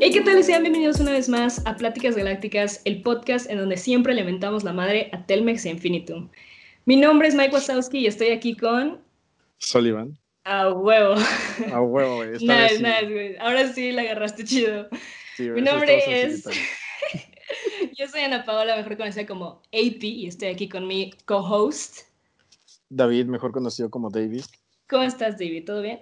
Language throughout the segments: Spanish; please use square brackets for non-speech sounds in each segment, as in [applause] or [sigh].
Hey, ¿qué tal? Sean bienvenidos una vez más a Pláticas Galácticas, el podcast en donde siempre le mentamos la madre a Telmex e Infinitum. Mi nombre es Mike Wazowski y estoy aquí con... Sullivan. A huevo. A huevo, güey. Nice, sí. nice, güey. Ahora sí la agarraste chido. Mi nombre es... [laughs] Yo soy Ana Paola, mejor conocida como AP, y estoy aquí con mi co-host. David, mejor conocido como David. ¿Cómo estás, David? ¿Todo bien?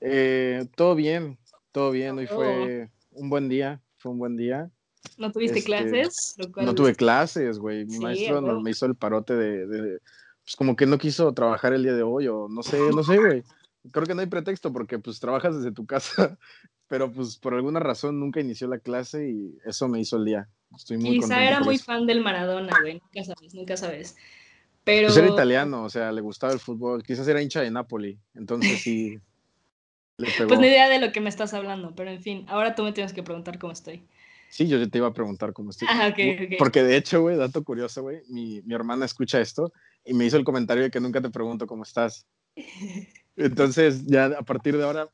Eh, todo bien, todo bien. Hoy fue un buen día, fue un buen día. ¿No tuviste este, clases? No tuve clases, güey. Mi maestro no, me hizo el parote de, de, pues como que no quiso trabajar el día de hoy o no sé, no sé, güey. Creo que no hay pretexto porque pues trabajas desde tu casa, [laughs] pero pues por alguna razón nunca inició la clase y eso me hizo el día. Estoy muy Quizá era muy fan del Maradona, güey. Nunca sabes, nunca sabes. Pero... Pues era italiano, o sea, le gustaba el fútbol. Quizás era hincha de Napoli, entonces sí. Pues ni idea de lo que me estás hablando, pero en fin, ahora tú me tienes que preguntar cómo estoy. Sí, yo te iba a preguntar cómo estoy. Ah, okay, okay. Porque de hecho, güey, dato curioso, güey, mi, mi, hermana escucha esto y me hizo el comentario de que nunca te pregunto cómo estás. [laughs] Entonces, ya a partir de ahora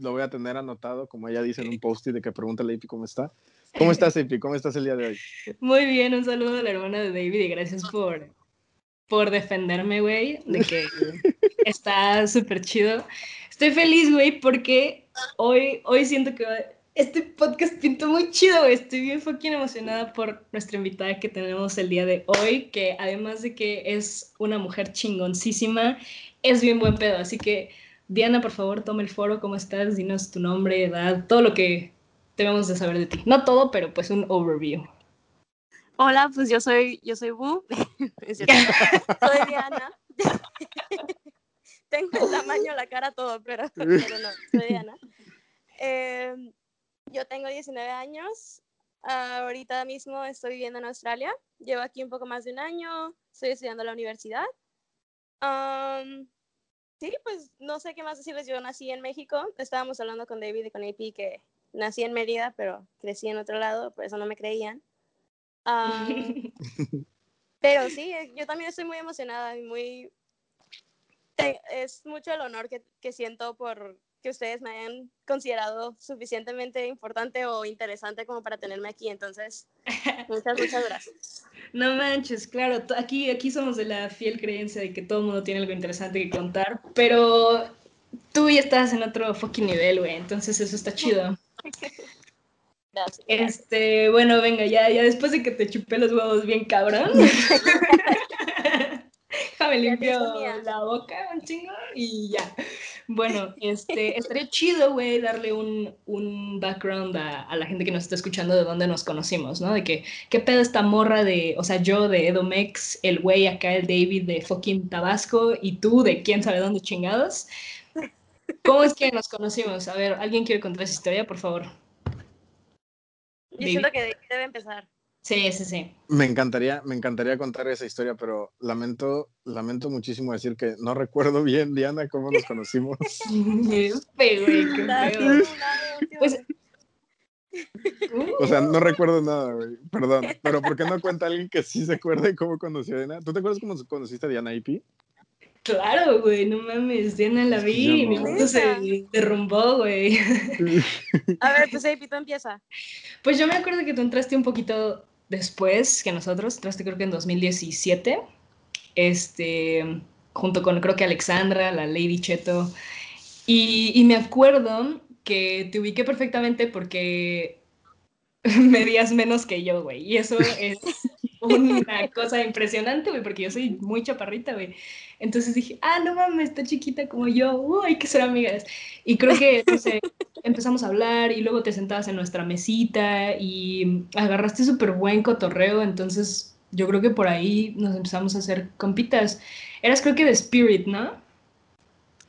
lo voy a tener anotado, como ella dice en un post de que pregunta a Leipi cómo está. ¿Cómo estás, Leipi? ¿Cómo estás el día de hoy? Muy bien, un saludo a la hermana de David y gracias por, por defenderme, güey, de que [laughs] está súper chido. Estoy feliz, güey, porque hoy, hoy siento que este podcast pintó muy chido, güey. Estoy bien fucking emocionada por nuestra invitada que tenemos el día de hoy, que además de que es una mujer chingoncísima, es bien buen pedo. Así que, Diana, por favor, toma el foro, ¿cómo estás? Dinos tu nombre, edad, todo lo que debemos de saber de ti. No todo, pero pues un overview. Hola, pues yo soy, yo soy Bu. [laughs] [laughs] soy Diana. [laughs] Tengo el tamaño, la cara, todo, pero, [laughs] pero no, soy Diana. Eh, yo tengo 19 años. Uh, ahorita mismo estoy viviendo en Australia. Llevo aquí un poco más de un año. Estoy estudiando en la universidad. Um, sí, pues no sé qué más decirles. Yo nací en México. Estábamos hablando con David y con AP que nací en Mérida, pero crecí en otro lado, por eso no me creían. Um, [laughs] pero sí, yo también estoy muy emocionada y muy... Es mucho el honor que, que siento por que ustedes me hayan considerado suficientemente importante o interesante como para tenerme aquí. Entonces, [laughs] muchas, muchas gracias. No manches, claro, aquí, aquí somos de la fiel creencia de que todo el mundo tiene algo interesante que contar, pero tú ya estás en otro fucking nivel, güey, entonces eso está chido. [laughs] Gracias. Este, bueno, venga, ya, ya después de que te chupé los huevos bien cabrón. [laughs] me limpio la boca un chingo y ya. Bueno, este, estaría chido, güey, darle un, un background a, a, la gente que nos está escuchando de dónde nos conocimos, ¿no? De que, ¿qué pedo esta morra de, o sea, yo de Edomex, el güey acá, el David de fucking Tabasco y tú de quién sabe dónde chingados? ¿Cómo es que nos conocimos? A ver, ¿alguien quiere contar esa historia, por favor? Yo siento que debe empezar. Sí, sí, sí. Me encantaría, me encantaría contar esa historia, pero lamento, lamento muchísimo decir que no recuerdo bien, Diana, cómo nos conocimos. pues, o sea, no recuerdo nada, güey. Perdón. Pero ¿por qué no cuenta alguien que sí se acuerde cómo conoció a Diana? ¿Tú te acuerdas cómo conociste a Diana IP? Claro, güey, no mames, Diana la vi y mi mundo se derrumbó, güey. [laughs] A ver, pues IP, tú empieza. Pues yo me acuerdo que tú entraste un poquito después que nosotros, entraste creo que en 2017, este, junto con creo que Alexandra, la Lady Cheto, y, y me acuerdo que te ubiqué perfectamente porque [laughs] medías menos que yo, güey, y eso [laughs] es una cosa impresionante, güey, porque yo soy muy chaparrita, güey. Entonces dije, ah, no mames, está chiquita como yo, uh, hay que ser amigas. Y creo que, no sé, empezamos a hablar y luego te sentabas en nuestra mesita y agarraste súper buen cotorreo, entonces yo creo que por ahí nos empezamos a hacer compitas. Eras creo que de Spirit, ¿no?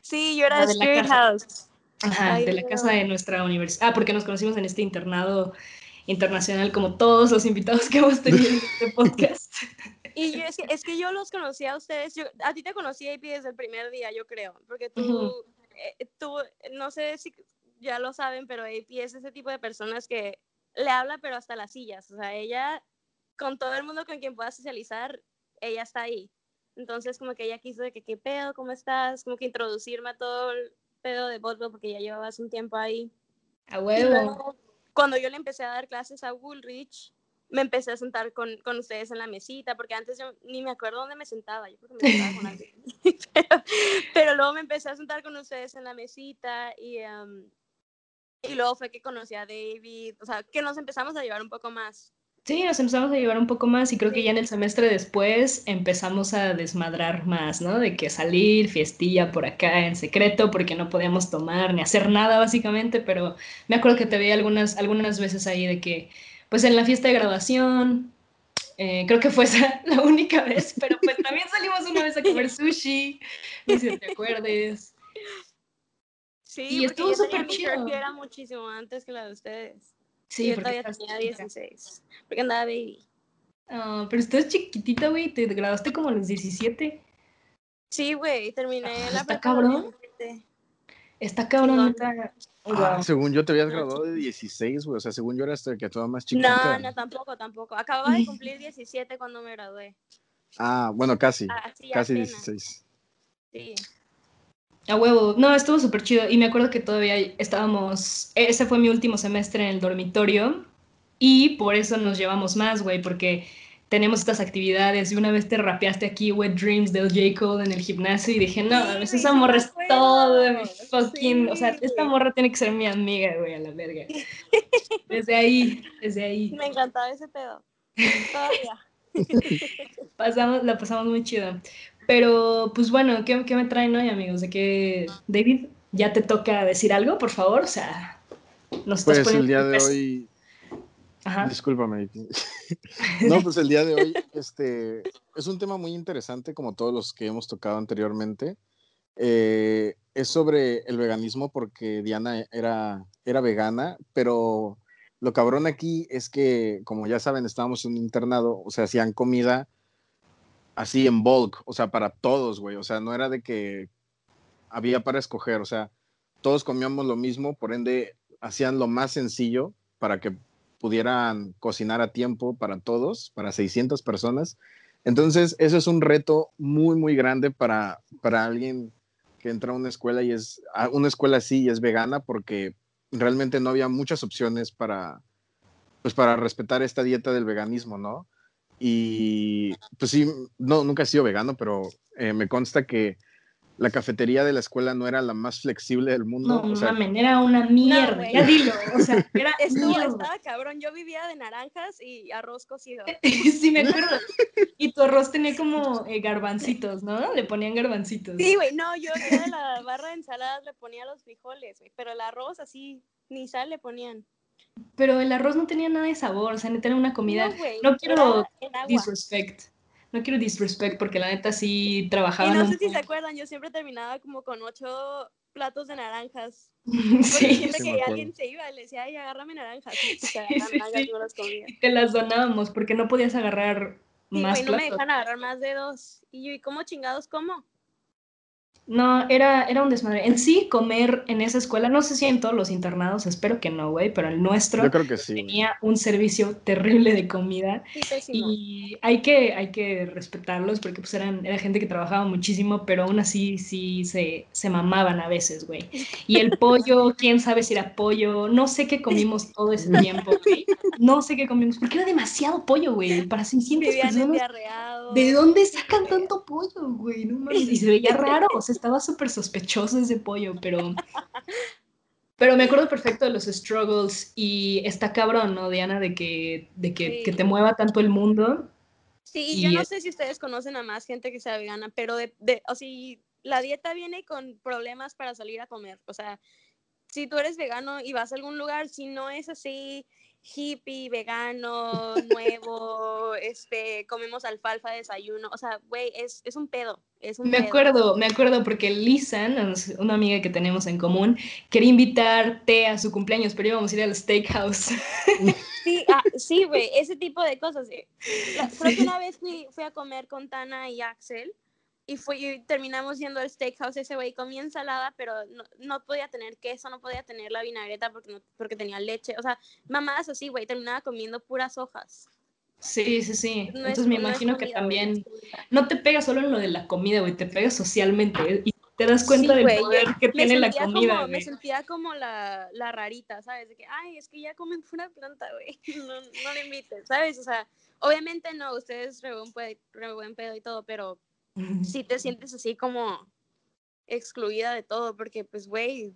Sí, yo era de, Spirit House. Ajá, de la casa de nuestra universidad. Ah, porque nos conocimos en este internado internacional como todos los invitados que hemos tenido en este [laughs] podcast. Y yo, es, que, es que yo los conocí a ustedes, yo, a ti te conocí AP desde el primer día, yo creo, porque tú, eh, tú, no sé si ya lo saben, pero AP es ese tipo de personas que le habla, pero hasta las sillas, o sea, ella, con todo el mundo con quien pueda socializar, ella está ahí. Entonces, como que ella quiso de que, ¿qué pedo? ¿Cómo estás? Como que introducirme a todo el pedo de Botbo, porque ya llevabas un tiempo ahí. A huevo cuando yo le empecé a dar clases a Woolrich, me empecé a sentar con, con, ustedes en la mesita, porque antes yo ni me acuerdo dónde me sentaba, yo creo que me sentaba con alguien. pero, [laughs] [laughs] pero, luego me empecé a sentar con ustedes en la mesita y, um, y luego fue que conocí a David, o sea, que nos empezamos a llevar un poco más. Sí, nos empezamos a llevar un poco más y creo que ya en el semestre después empezamos a desmadrar más, ¿no? De que salir, fiestilla por acá en secreto porque no podíamos tomar ni hacer nada básicamente, pero me acuerdo que te veía algunas, algunas veces ahí de que, pues en la fiesta de graduación, eh, creo que fue esa [laughs] la única vez, pero pues también salimos una vez a comer sushi, no sé si te acuerdes. Sí, y estuvo súper chido. era muchísimo antes que la de ustedes. Sí, yo todavía tenía 16. Porque andaba baby. Oh, pero estás chiquitita, güey. Te graduaste como a los 17. Sí, güey. Terminé ah, la Está cabrón. Está cabrón. Ah, según yo te habías graduado de 16, güey. O sea, según yo eras el que toda más chiquita. No, no, tampoco, tampoco. Acababa de cumplir [laughs] 17 cuando me gradué. Ah, bueno, casi. Ah, casi 16. Sí. A huevo, no, estuvo súper chido y me acuerdo que todavía estábamos, ese fue mi último semestre en el dormitorio y por eso nos llevamos más, güey, porque tenemos estas actividades y una vez te rapeaste aquí Wet Dreams del J. Cole en el gimnasio y dije, no, esa morra es todo de mi fucking, o sea, esta morra tiene que ser mi amiga, güey, a la verga. [laughs] Desde ahí, desde ahí. Me encantaba ese pedo. [laughs] Todavía. pasamos, la pasamos muy chido. Pero, pues bueno, ¿qué, qué me traen hoy, amigos? De que, David, ya te toca decir algo, por favor. O sea, nos estás Pues el día de hoy. Ajá. Discúlpame. [laughs] no, pues el día de hoy este, es un tema muy interesante, como todos los que hemos tocado anteriormente. Eh, es sobre el veganismo porque Diana era, era vegana, pero lo cabrón aquí es que, como ya saben, estábamos en un internado, o sea, hacían comida así en bulk, o sea, para todos, güey. O sea, no era de que había para escoger, o sea, todos comíamos lo mismo, por ende hacían lo más sencillo para que pudieran cocinar a tiempo para todos, para 600 personas. Entonces, eso es un reto muy, muy grande para, para alguien que entra a una escuela y es, a una escuela así y es vegana, porque realmente no había muchas opciones para, pues, para respetar esta dieta del veganismo, ¿no? Y pues sí, no, nunca he sido vegano, pero eh, me consta que la cafetería de la escuela no era la más flexible del mundo. No, o sea, era una mierda, ya dilo, o sea, [laughs] era estaba cabrón, yo vivía de naranjas y arroz cocido. [laughs] sí, me [laughs] acuerdo. Y tu arroz tenía como eh, garbancitos, ¿no? Le ponían garbancitos. Sí, güey, no, yo de la barra de ensaladas le ponía los frijoles, güey, pero el arroz así, ni sal le ponían. Pero el arroz no tenía nada de sabor, o sea, neta era una comida. No, quiero disrespect. No quiero disrespect porque la neta sí trabajaba. Y no sé si se acuerdan, yo siempre terminaba como con ocho platos de naranjas. [laughs] sí, siempre que alguien se iba, le decía, ay, agárrame naranjas. Y [laughs] te, naranjas, te las donábamos porque no podías agarrar más. no me dejan agarrar más de dos. Y yo, ¿y cómo chingados cómo? No, era, era un desmadre. En sí, comer en esa escuela, no sé si en todos los internados, espero que no, güey, pero el nuestro tenía un servicio terrible de comida. y hay que, hay que respetarlos porque pues eran, era gente que trabajaba muchísimo, pero aún así sí se, se mamaban a veces, güey. Y el pollo, quién sabe si era pollo, no sé qué comimos todo ese tiempo, güey. No sé qué comimos, porque era demasiado pollo, güey, para 600 personas. ¿De dónde sacan tanto pollo, güey? No mames, y se veía raro, o sea, estaba súper sospechoso ese pollo, pero... Pero me acuerdo perfecto de los struggles y está cabrón, ¿no, Diana? De que, de que, que te mueva tanto el mundo. Sí, yo no sé si ustedes conocen a más gente que sea vegana, pero de, de, o sea, la dieta viene con problemas para salir a comer. O sea, si tú eres vegano y vas a algún lugar, si no es así, hippie, vegano, nuevo, este, comemos alfalfa de desayuno, o sea, güey, es, es, un pedo, es un Me acuerdo, me acuerdo porque Lisa, una amiga que tenemos en común, quería invitarte a su cumpleaños, pero íbamos a ir al steakhouse. Sí, ah, sí, güey, ese tipo de cosas. Creo que una vez fui, fui a comer con Tana y Axel, y, fue, terminamos yendo al steakhouse, ese güey comía ensalada, pero no, no, podía tener queso, no podía tener la vinagreta porque, no, porque tenía leche, o sea, mamadas así, güey, terminaba comiendo puras hojas. Sí, sí, sí. Entonces me imagino que también no te pega solo en lo de la comida, güey, te pega socialmente. Y te das cuenta del poder que tiene la comida. me sentía como la, la, rarita, ¿sabes? De que, ay, es que ya comen pura planta, güey. [laughs] No, no le invites, ¿sabes? O sea, obviamente no, ustedes re buen, re buen pedo y todo, pero sí te sientes así como excluida de todo, porque pues, güey,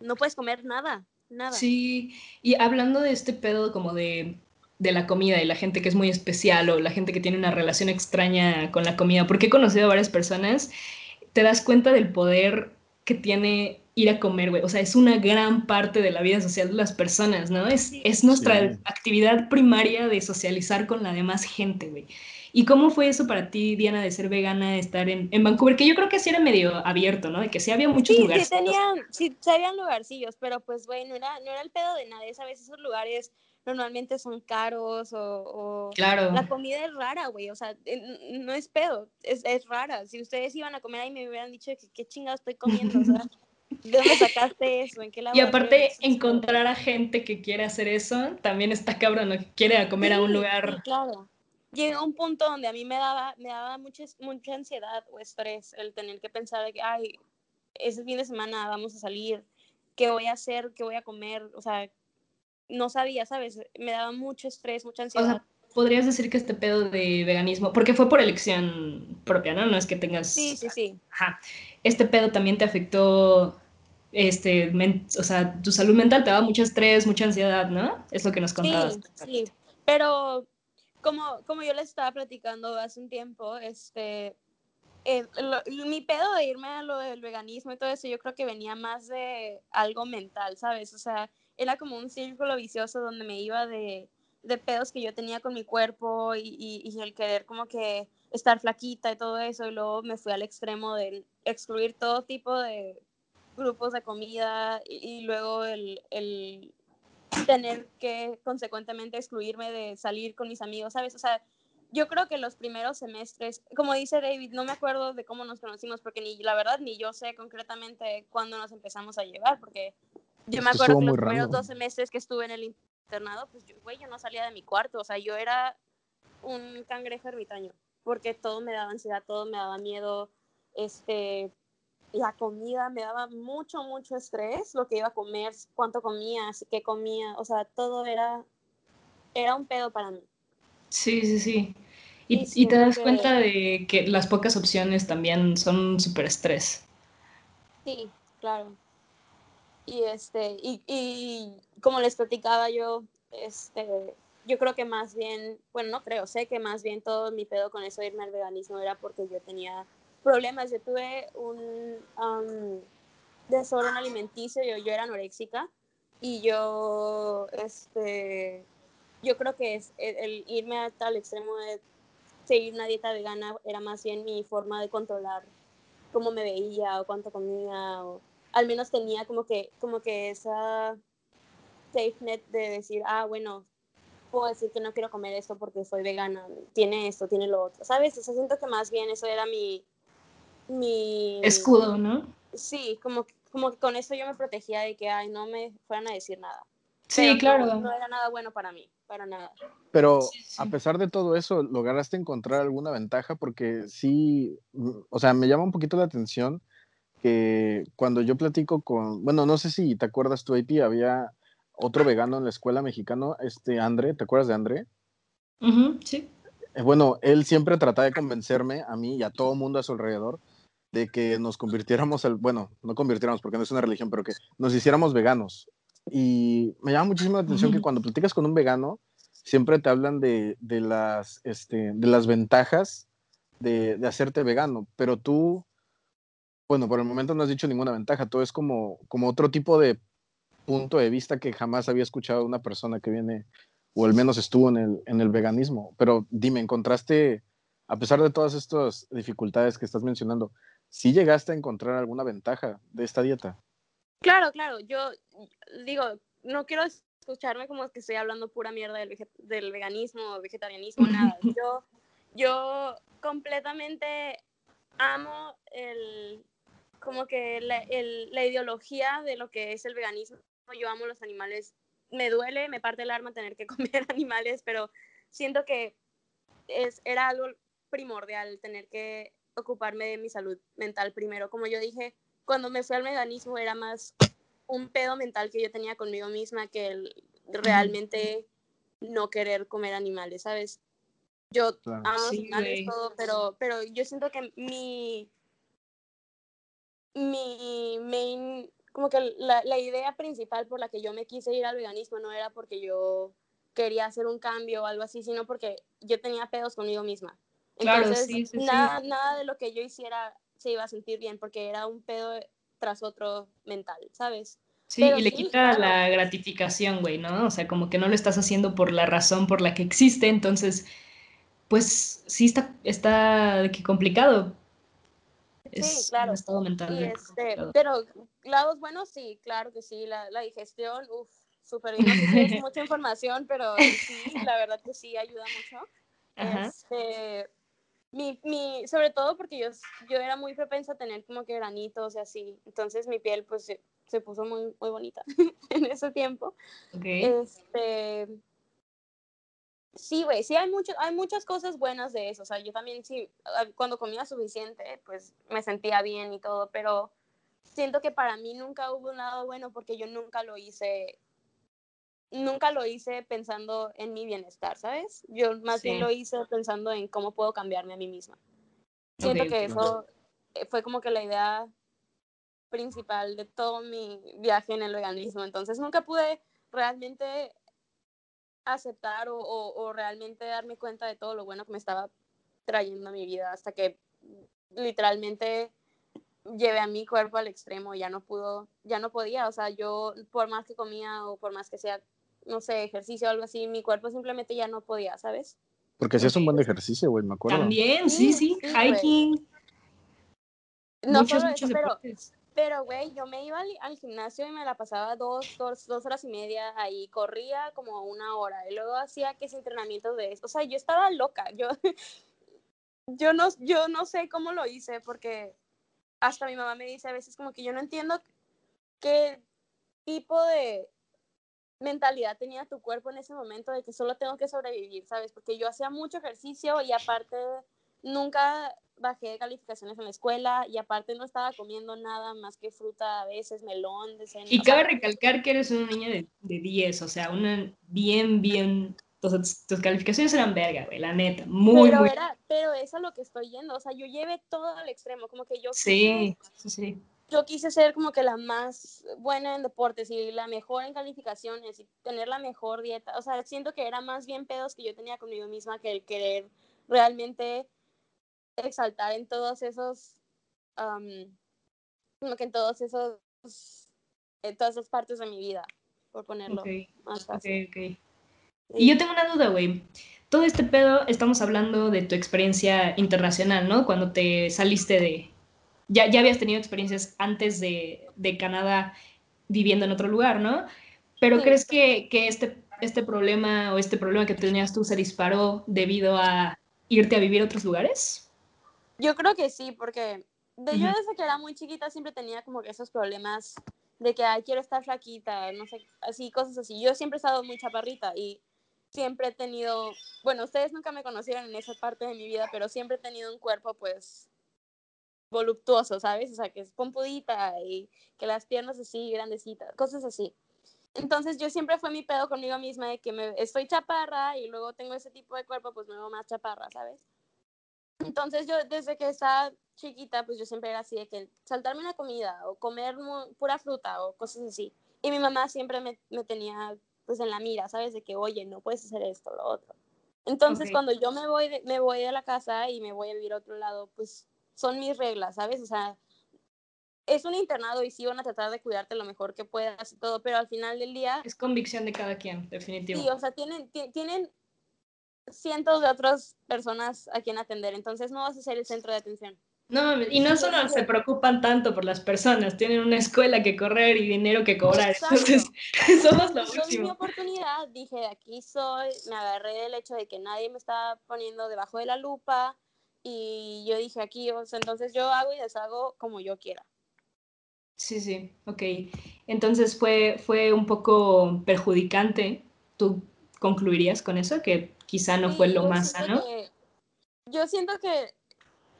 no puedes comer nada, nada. Sí, y hablando de este pedo como de, de la comida y la gente que es muy especial o la gente que tiene una relación extraña con la comida, porque he conocido a varias personas, te das cuenta del poder que tiene ir a comer, güey. O sea, es una gran parte de la vida social de las personas, ¿no? Es, es nuestra actividad primaria de socializar con la demás gente, güey. ¿Y cómo fue eso para ti, Diana, de ser vegana, de estar en, en Vancouver? Que yo creo que sí era medio abierto, ¿no? De que sí había muchos lugares. Sí, tenían, sí, habían lugarcillos, pero pues, güey, no era, no era el pedo de nadie. A veces esos lugares normalmente son caros o, claro. la comida es rara, güey, o sea, no es pedo, es, es, rara. Si ustedes iban a comer ahí me hubieran dicho que qué chingado estoy comiendo, o sea, [laughs] ¿de dónde sacaste eso? ¿En qué y aparte, encontrar a gente que quiere hacer eso también está cabrón, ¿no? que quiere comer a un lugar. Sí, claro llegué a un punto donde a mí me daba, me daba mucha, mucha ansiedad o estrés el tener que pensar de que, ay, ese fin de semana vamos a salir, ¿qué voy a hacer? ¿Qué voy a comer? O sea, no sabía, ¿sabes? Me daba mucho estrés, mucha ansiedad. O sea, podrías decir que este pedo de veganismo, porque fue por elección propia, ¿no? No es que tengas... Sí, sí, sí. Ajá. Este pedo también te afectó, este, o sea, tu salud mental te daba mucho estrés, mucha ansiedad, ¿no? Es lo que nos contabas. Sí, sí, pero como, como yo les estaba platicando hace un tiempo, este, eh, mi pedo de irme a lo del veganismo y todo eso, yo creo que venía más de algo mental, ¿sabes? O sea, era como un círculo vicioso donde me iba de, de pedos que yo tenía con mi cuerpo y, y, el querer como que estar flaquita y todo eso, y luego me fui al extremo de excluir todo tipo de grupos de comida y, y luego el, el tener que consecuentemente excluirme de salir con mis amigos, ¿sabes? O sea, yo creo que los primeros semestres, como dice David, no me acuerdo de cómo nos conocimos, porque ni la verdad ni yo sé concretamente cuándo nos empezamos a llevar, porque yo me acuerdo que los primeros dos semestres que estuve en el internado, pues yo, güey, yo no salía de mi cuarto, o sea, yo era un cangrejo ermitaño, porque todo me daba ansiedad, todo me daba miedo, este, la comida me daba mucho, mucho estrés, lo que iba a comer, cuánto comía, qué comía, o sea, todo era, era un pedo para mí. Sí, sí, sí. Y, te das cuenta de que las pocas opciones también son súper estrés. Sí, claro. Y este, y, y como les platicaba yo, este, yo creo que más bien, bueno, no creo, sé que más bien todo mi pedo con eso de irme al veganismo era porque yo tenía problemas. Yo tuve un desorden alimenticio, yo, yo era anoréxica y yo, este, yo creo que es el, irme a tal extremo de seguir una dieta vegana era más bien mi forma de controlar cómo me veía o cuánto comía o al menos tenía como que como que esa safe net de decir ah bueno puedo decir que no quiero comer esto porque soy vegana tiene esto tiene lo otro sabes o sea, siento que más bien eso era mi mi... Escudo, ¿no? Sí, como, como que con eso yo me protegía de que, ay, no me fueran a decir nada. Sí, claro. No, era nada bueno para mí, para nada. Pero a pesar de todo eso, ¿lograste encontrar alguna ventaja? Porque sí, o sea, me llama un poquito la atención que cuando yo platico con, bueno, no sé si te acuerdas tú, AP, había otro vegano en la escuela mexicano, este André, ¿te acuerdas de André? sí. Eh, bueno, él siempre trataba de convencerme a mí y a todo mundo a su alrededor de que nos convirtiéramos, al, bueno, no convirtiéramos porque no es una religión, pero que nos hiciéramos veganos. Y me llama muchísimo la atención que cuando platicas con un vegano, siempre te hablan de, de las, este, de las ventajas de, de, hacerte vegano, pero tú, bueno, por el momento no has dicho ninguna ventaja, todo es como, como otro tipo de punto de vista que jamás había escuchado una persona que viene, o al menos estuvo en el, en el veganismo. Pero dime, ¿encontraste, a pesar de todas estas dificultades que estás mencionando, ¿sí llegaste a encontrar alguna ventaja de esta dieta? Claro, claro. Yo digo, no quiero escucharme como que estoy hablando pura mierda del, del veganismo o vegetarianismo, nada. [laughs] Yo, yo completamente amo el, como que la, el, la ideología de lo que es el veganismo. Yo amo los animales. Me duele, me parte el alma tener que [laughs] comer animales, pero siento que es, era algo primordial tener que ocuparme de mi salud mental primero. Como yo dije, cuando me fui al veganismo era más un pedo mental que yo tenía conmigo misma que el realmente no querer comer animales, ¿sabes? Yo amo los animales, todo, pero, pero yo siento que mi, mi main, como que la, la idea principal por la que yo me quise ir al veganismo no era porque yo quería hacer un cambio o algo así, sino porque yo tenía pedos conmigo misma. Entonces, claro, sí, nada, nada de lo que yo hiciera se iba a sentir bien porque era un pedo tras otro mental, ¿sabes? Sí, y le quita la gratificación, güey, ¿no? O sea, como que no lo estás haciendo por la razón por la que existe, entonces, pues sí está, está que complicado. Es sí, claro. Un estado mental. Este, pero lados buenos, sí, claro que sí, la, la digestión, uff, súper bien. No sé si es [laughs] mucha información, pero sí, la verdad que sí ayuda mucho. Este, mi, mi, sobre todo porque yo, yo era muy propensa a tener como que granitos y así. Entonces mi piel pues se, se puso muy, muy bonita [laughs] en ese tiempo. Este, sí, güey, sí hay, mucho, hay muchas cosas buenas de eso. O sea, yo también sí, ah, cuando comía suficiente, pues me sentía bien y todo, pero siento que para mí nunca hubo un lado bueno porque yo nunca lo hice nunca lo hice pensando en mi bienestar, ¿sabes? Yo más bien lo hice pensando en cómo puedo cambiarme a mí misma. Siento que eso eh, fue como que la idea principal de todo mi viaje en el veganismo. Entonces nunca pude realmente aceptar o, o, realmente darme cuenta de todo lo bueno que me estaba trayendo a mi vida hasta que literalmente llevé a mi cuerpo al extremo, ya no pudo, ya no podía, o sea, yo por más que comía o por más que sea no sé, ejercicio o algo así, mi cuerpo simplemente ya no podía, ¿sabes? Porque si es un buen ejercicio, güey, me acuerdo. También, sí, sí, hiking. No muchos, solo eso, pero, pero, güey, yo me iba al, gimnasio y me la pasaba dos, dos, dos, horas y media ahí, corría como una hora, y luego hacía que ese entrenamiento de eso, o sea, yo estaba loca, yo, [laughs] yo, no, yo no sé cómo lo hice, porque hasta mi mamá me dice a veces como que yo no entiendo qué tipo de mentalidad tenía tu cuerpo en ese momento de que solo tengo que sobrevivir, ¿sabes? Porque yo hacía mucho ejercicio y aparte nunca bajé de calificaciones en la escuela y aparte no estaba comiendo nada más que fruta a veces, melón, Y cabe recalcar que eres una niña de, de 10, o sea, una bien, bien... Tus, tus calificaciones eran verga, güey, la neta, muy, pero muy... Era, pero es a lo que estoy yendo, o sea, yo llevé todo al extremo, como que yo... Sí, sí, sí yo quise ser como que la más buena en deportes y la mejor en calificaciones y tener la mejor dieta. O sea, siento que era más bien pedos que yo tenía conmigo misma que el querer realmente exaltar en todos esos, como que en todos esos, en todas esas partes de mi vida, por ponerlo más fácil. Okay, Y yo tengo una duda, güey. Todo este pedo, estamos hablando de tu experiencia internacional, ¿no? Cuando te saliste de, ya, ya habías tenido experiencias antes de, de Canadá viviendo en otro lugar, ¿no? Pero ¿crees que, que, este, este problema o este problema que tenías tú se disparó debido a irte a vivir a otros lugares? Yo creo que sí, porque de, yo desde que era muy chiquita siempre tenía como que esos problemas de que, ay, quiero estar flaquita, no sé, así, cosas así. Yo siempre he estado muy chaparrita y siempre he tenido, bueno, ustedes nunca me conocieron en esa parte de mi vida, pero siempre he tenido un cuerpo, pues, voluptuoso, ¿sabes? O sea, que es pompudita y que las piernas así, grandecitas, cosas así. Entonces yo siempre fue mi pedo conmigo misma de que me, estoy chaparra y luego tengo ese tipo de cuerpo, pues me veo más chaparra, ¿sabes? Entonces yo desde que estaba chiquita, pues yo siempre era así de que saltarme una comida o comer pura fruta o cosas así. Y mi mamá siempre me, me, tenía pues en la mira, ¿sabes? De que, oye, no puedes hacer esto, lo otro. Entonces cuando yo me voy, de, me voy de la casa y me voy a vivir a otro lado, pues son mis reglas, ¿sabes? O sea, es un internado y sí van a tratar de cuidarte lo mejor que puedas y todo, pero al final del día... Es convicción de cada quien, definitivamente. Sí, o sea, tienen, tienen cientos de otras personas a quien atender, entonces no vas a ser el centro de atención. No, y no solo se preocupan tanto por las personas, tienen una escuela que correr y dinero que cobrar. Entonces, [laughs] somos lo último. Yo mi oportunidad, dije, aquí soy, me agarré del hecho de que nadie me está poniendo debajo de la lupa, y yo dije aquí, o sea, entonces yo hago y deshago como yo quiera. Sí, sí, ok. Entonces fue, fue un poco perjudicante. ¿Tú concluirías con eso? Que quizá no fue lo más sano. yo siento que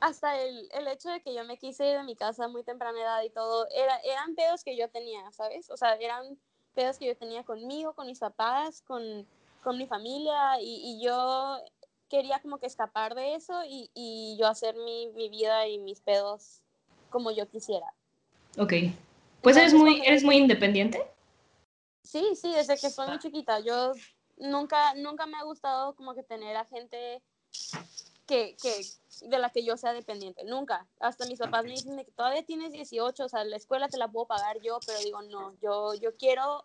hasta el, el, hecho de que yo me quise ir de mi casa muy temprana edad y todo, era, eran pedos que yo tenía, ¿sabes? O sea, eran pedos que yo tenía conmigo, con mis papás, con, con mi familia, y, y, yo quería como que escapar de eso y, y yo hacer mi, mi, vida y mis pedos como yo quisiera. Ok. Pues eres muy, eres muy independiente. Sí, sí, desde que soy muy chiquita. Yo nunca, nunca me ha gustado como que tener a gente que, que, de la que yo sea dependiente, nunca. Hasta mis papás me dicen que todavía tienes 18, o sea, la escuela te la puedo pagar yo, pero digo, no, yo, yo quiero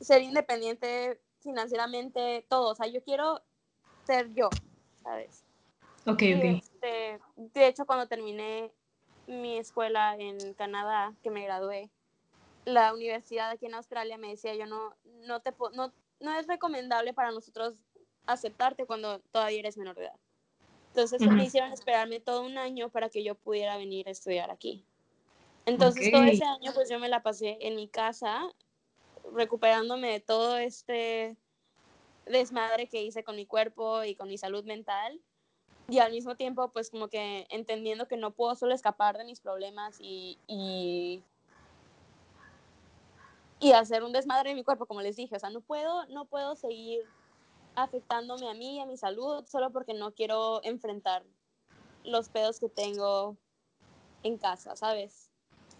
ser independiente financieramente, todo, o sea, yo quiero ser yo, ¿sabes? Ok, ok. Este, de hecho, cuando terminé mi escuela en Canadá, que me gradué, la universidad aquí en Australia me decía, yo no, no, te, no, no es recomendable para nosotros aceptarte cuando todavía eres menor de edad. Entonces me hicieron esperarme todo un año para que yo pudiera venir a estudiar aquí. Entonces todo ese año pues yo me la pasé en mi casa recuperándome de todo este desmadre que hice con mi cuerpo y con mi salud mental y al mismo tiempo pues como que entendiendo que no puedo solo escapar de mis problemas y, y, y hacer un desmadre en mi cuerpo como les dije, o sea, no puedo, no puedo seguir afectándome a mí y a mi salud solo porque no quiero enfrentar los pedos que tengo en casa, ¿sabes?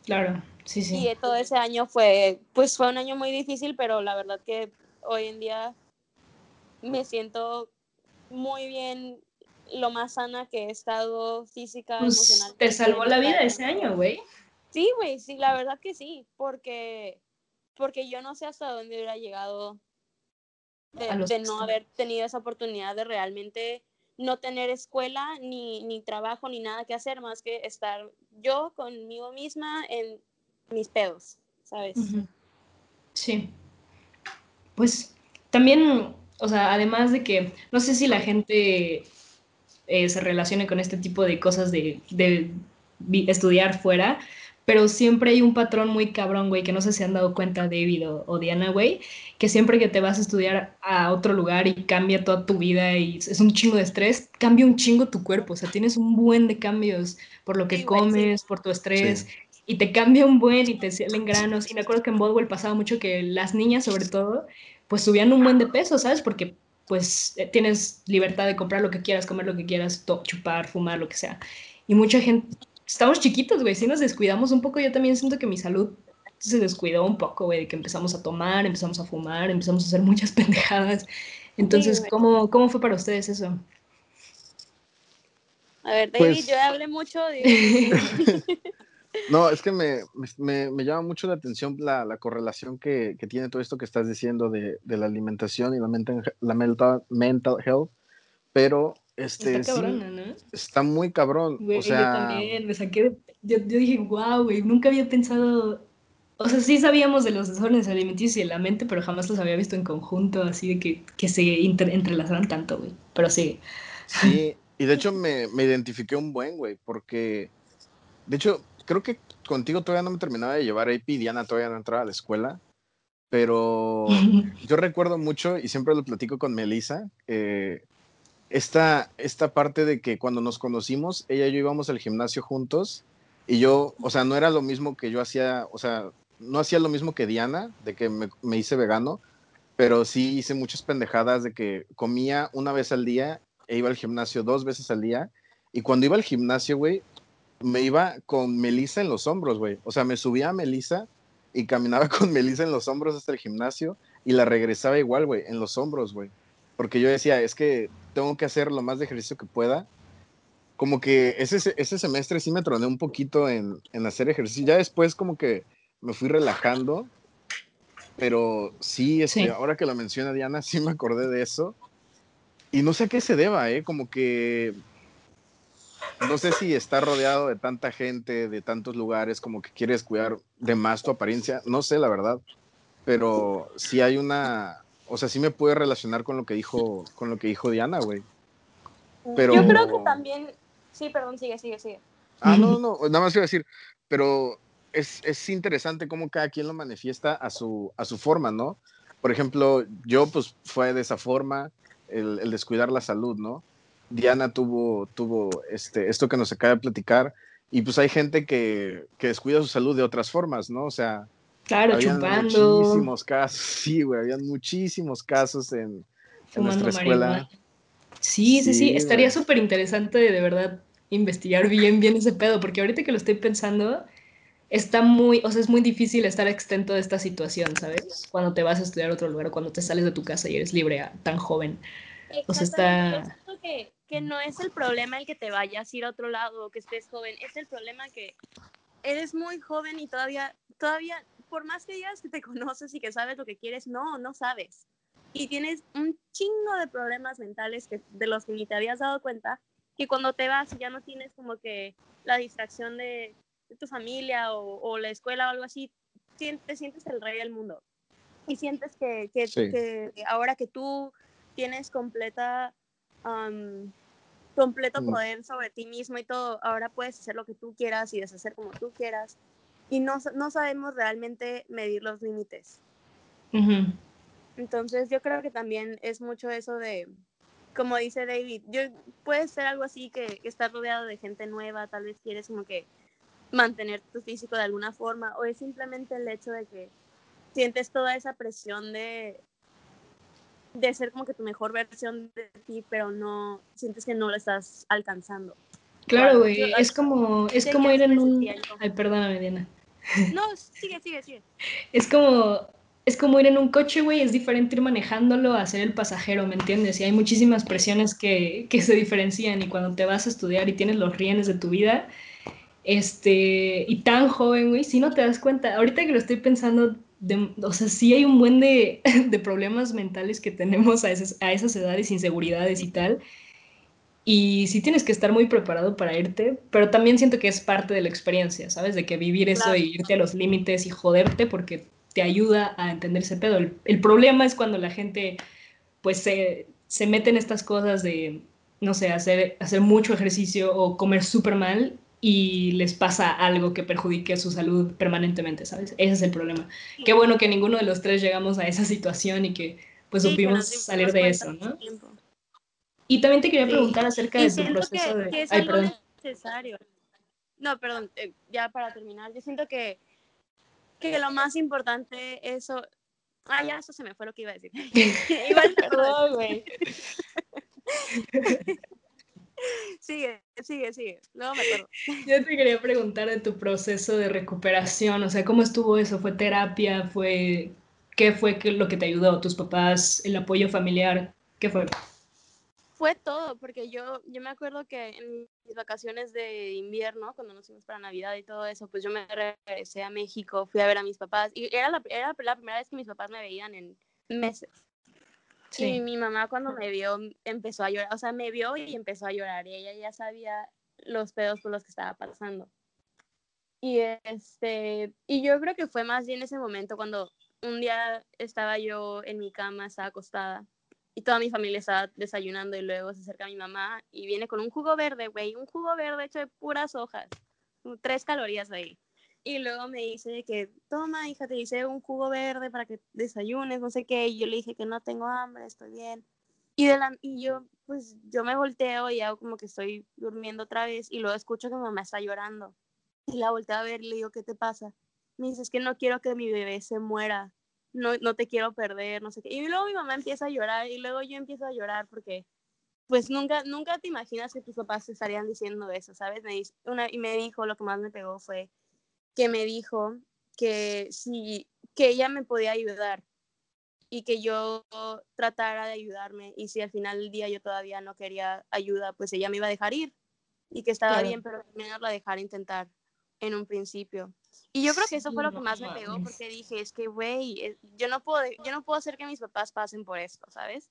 Claro, sí, sí. Y todo ese año fue, pues fue un año muy difícil, pero la verdad que hoy en día me siento muy bien, lo más sana que he estado física, pues emocional. Te salvó la vida ese año, güey. Sí, güey, sí, la verdad que sí, porque, porque yo no sé hasta dónde hubiera llegado de, no haber tenido esa oportunidad de realmente no tener escuela ni, ni, trabajo ni nada que hacer más que estar yo conmigo misma en mis pedos, ¿sabes? Sí. Pues también, o sea, además de que no sé si la gente eh, se relacione con este tipo de cosas de, de estudiar fuera, pero siempre hay un patrón muy cabrón, güey, que no sé si han dado cuenta David o, Diana, güey, que siempre que te vas a estudiar a otro lugar y cambia toda tu vida y es un chingo de estrés, cambia un chingo tu cuerpo, o sea, tienes un buen de cambios por lo que comes, por tu estrés. Y te cambia un buen y te salen granos. Y me acuerdo que en Bodwell pasaba mucho que las niñas, sobre todo, pues subían un buen de peso, ¿sabes? Porque pues eh, tienes libertad de comprar lo que quieras, comer lo que quieras, chupar, fumar, lo que sea. Y mucha gente, estamos chiquitos, güey, si nos descuidamos un poco, yo también siento que mi salud se descuidó un poco, güey, que empezamos a tomar, empezamos a fumar, empezamos a hacer muchas [laughs] pendejadas. Entonces, ¿cómo, ¿cómo fue para ustedes eso? A ver, David, pues yo hablé mucho. [laughs] [laughs] no, es que me, me, me, llama mucho la atención la, la correlación que, que, tiene todo esto que estás diciendo de, de la alimentación y la mental, la mental, mental health, pero este, está cabrón, ¿no? Está muy cabrón. o sea... Yo también, me saqué. Yo, yo dije, wow, güey, nunca había pensado. O sea, sí sabíamos de los desórdenes alimenticios y de la mente, pero jamás los había visto en conjunto, así de que, que se entrelazaran tanto, güey. Pero sí. Sí, y de hecho me, me identifiqué un buen, güey, porque. De hecho, creo que contigo todavía no me terminaba de llevar AP, Diana todavía no entraba a la escuela. Pero [laughs] yo recuerdo mucho, y siempre lo platico con Melissa, eh, esta, esta parte de que cuando nos conocimos, ella y yo íbamos al gimnasio juntos y yo, o sea, no era lo mismo que yo hacía, o sea, no hacía lo mismo que Diana, de que me, me hice vegano, pero sí hice muchas pendejadas de que comía una vez al día e iba al gimnasio dos veces al día. Y cuando iba al gimnasio, güey, me iba con Melissa en los hombros, güey. O sea, me subía a Melissa y caminaba [laughs] con Melissa en los hombros hasta el gimnasio y la regresaba igual, güey, en los hombros, güey porque yo decía, es que tengo que hacer lo más de ejercicio que pueda. Como que ese, ese semestre sí me troné un poquito en, en hacer ejercicio. Ya después como que me fui relajando, pero sí, este, ahora que lo menciona Diana, sí me acordé de eso. Y no sé a qué se deba, ¿eh? Como que no sé si está rodeado de tanta gente, de tantos lugares, como que quieres cuidar de más tu apariencia. No sé, la verdad. Pero sí hay una, o sea, sí me puede relacionar con lo que dijo, con lo que dijo Diana, güey. Pero... Yo creo que también, sí, perdón, sigue, sigue, sigue. Ah, no, no, nada más iba a decir, pero es, es, interesante cómo cada quien lo manifiesta a su, a su forma, ¿no? Por ejemplo, yo pues fue de esa forma, el, el descuidar la salud, ¿no? Diana tuvo, tuvo este, esto que nos acaba de platicar, y pues hay gente que, que descuida su salud de otras formas, ¿no? O sea, claro, chupando. Muchísimos casos, [laughs] sí, güey, habían muchísimos casos en, nuestra escuela. Sí, sí, sí, estaría súper interesante de verdad investigar bien, bien ese pedo, porque ahorita que lo estoy pensando, está muy, o sea, es muy difícil estar extento de esta situación, ¿sabes? Cuando te vas a estudiar a otro lugar, cuando te sales de tu casa y eres libre tan joven. O sea, está... Que, que no es el problema el que te vayas a ir a otro lado o que estés joven, es el problema que eres muy joven y todavía, todavía, por más que digas que te [laughs] conoces y que sabes lo que quieres, no, no sabes. Y tienes un chingo de problemas mentales que, de los que ni te habías dado cuenta, que cuando te vas y ya no tienes como que la distracción de, tu familia o, la escuela o algo así, te sientes el rey del mundo. Y sientes que, que, ahora que tú tienes completa, completo mm. poder sobre ti mismo y todo, ahora puedes hacer lo que tú quieras y deshacer como tú quieras. Y no, no sabemos realmente medir los límites. Entonces yo creo que también es mucho eso de, como dice David, yo, puede ser algo así que, que estás rodeado de gente nueva, tal vez quieres como que mantener tu físico de alguna forma, o es simplemente el hecho de que sientes toda esa presión de, de ser como que tu mejor versión de ti, pero no sientes que no lo estás alcanzando. Claro, güey, es como, es como ir en un... Ay, perdóname, Diana. No, sigue, sigue, sigue. [laughs] Es como, es como ir en un coche, güey, es diferente ir manejándolo a ser el pasajero, ¿me entiendes? Y hay muchísimas presiones que, que se diferencian y cuando te vas a estudiar y tienes los rienes de tu vida, este, y tan joven, güey, si no te das cuenta, ahorita que lo estoy pensando, o sea, sí hay un buen de, [laughs] de problemas mentales que tenemos a esas, a esas edades, inseguridades y tal, y sí tienes que estar muy preparado para irte, pero también siento que es parte de la experiencia, ¿sabes? De que vivir eso y irte a los límites y joderte porque te ayuda a entender ese pedo. El, el problema es cuando la gente, pues, se, se mete en estas cosas de, no sé, hacer, hacer mucho ejercicio o comer súper mal y les pasa algo que perjudique su salud permanentemente, ¿sabes? Ese es el problema. Qué bueno que ninguno de los tres llegamos a esa situación y que pues supimos salir de eso, ¿no? Y también te quería preguntar acerca de tu proceso de... Que es Ay, perdón. necesario. No, perdón, eh, ya para terminar, yo siento que, que lo más importante eso... Ah, ya, eso se me fue lo que iba a decir. [laughs] [laughs] Igual, perdón, güey. [laughs] sigue, sigue, sigue. Luego me acuerdo. [laughs] Yo te quería preguntar de tu proceso de recuperación, o sea, ¿cómo estuvo eso? ¿Fue terapia? ¿Fue qué fue lo que te ayudó? ¿Tus papás? ¿El apoyo familiar? ¿Qué fue? Fue todo, porque yo, yo me acuerdo que en mis vacaciones de invierno, cuando nos fuimos para Navidad y todo eso, pues yo me regresé a México, fui a ver a mis papás y era la, era la primera vez que mis papás me veían en meses. Y mi mamá cuando me vio empezó a llorar, o sea, me vio y empezó a llorar y ella ya sabía los pedos por los que estaba pasando. Y este, y yo creo que fue más bien ese momento cuando un día estaba yo en mi cama, estaba acostada y toda mi familia estaba desayunando y luego se acerca mi mamá y viene con un jugo verde, güey, un jugo verde hecho de puras hojas, tres calorías ahí. Y luego me dice que, toma, hija, te hice un jugo verde para que desayunes, no sé qué. Y yo le dije que no tengo hambre, estoy bien. Y, de la, y yo, pues, yo me volteo y hago como que estoy durmiendo otra vez. Y luego escucho que mi mamá está llorando. Y la volteo a ver y le digo, ¿qué te pasa? Me dice, es que no quiero que mi bebé se muera. No, no te quiero perder, no sé qué. Y luego mi mamá empieza a llorar y luego yo empiezo a llorar porque pues nunca, nunca te imaginas que tus papás te estarían diciendo eso, ¿sabes? Me dice, una, y me dijo, lo que más me pegó fue, que me dijo que si que ella me podía ayudar y que yo tratara de ayudarme y si al final del día yo todavía no quería ayuda, pues ella me iba a dejar ir y que estaba bien, pero al menos la dejara intentar en un principio. Y yo creo que eso fue lo que más me pegó porque dije, es que güey, eh, yo no puedo yo no puedo hacer que mis papás pasen por esto, ¿sabes?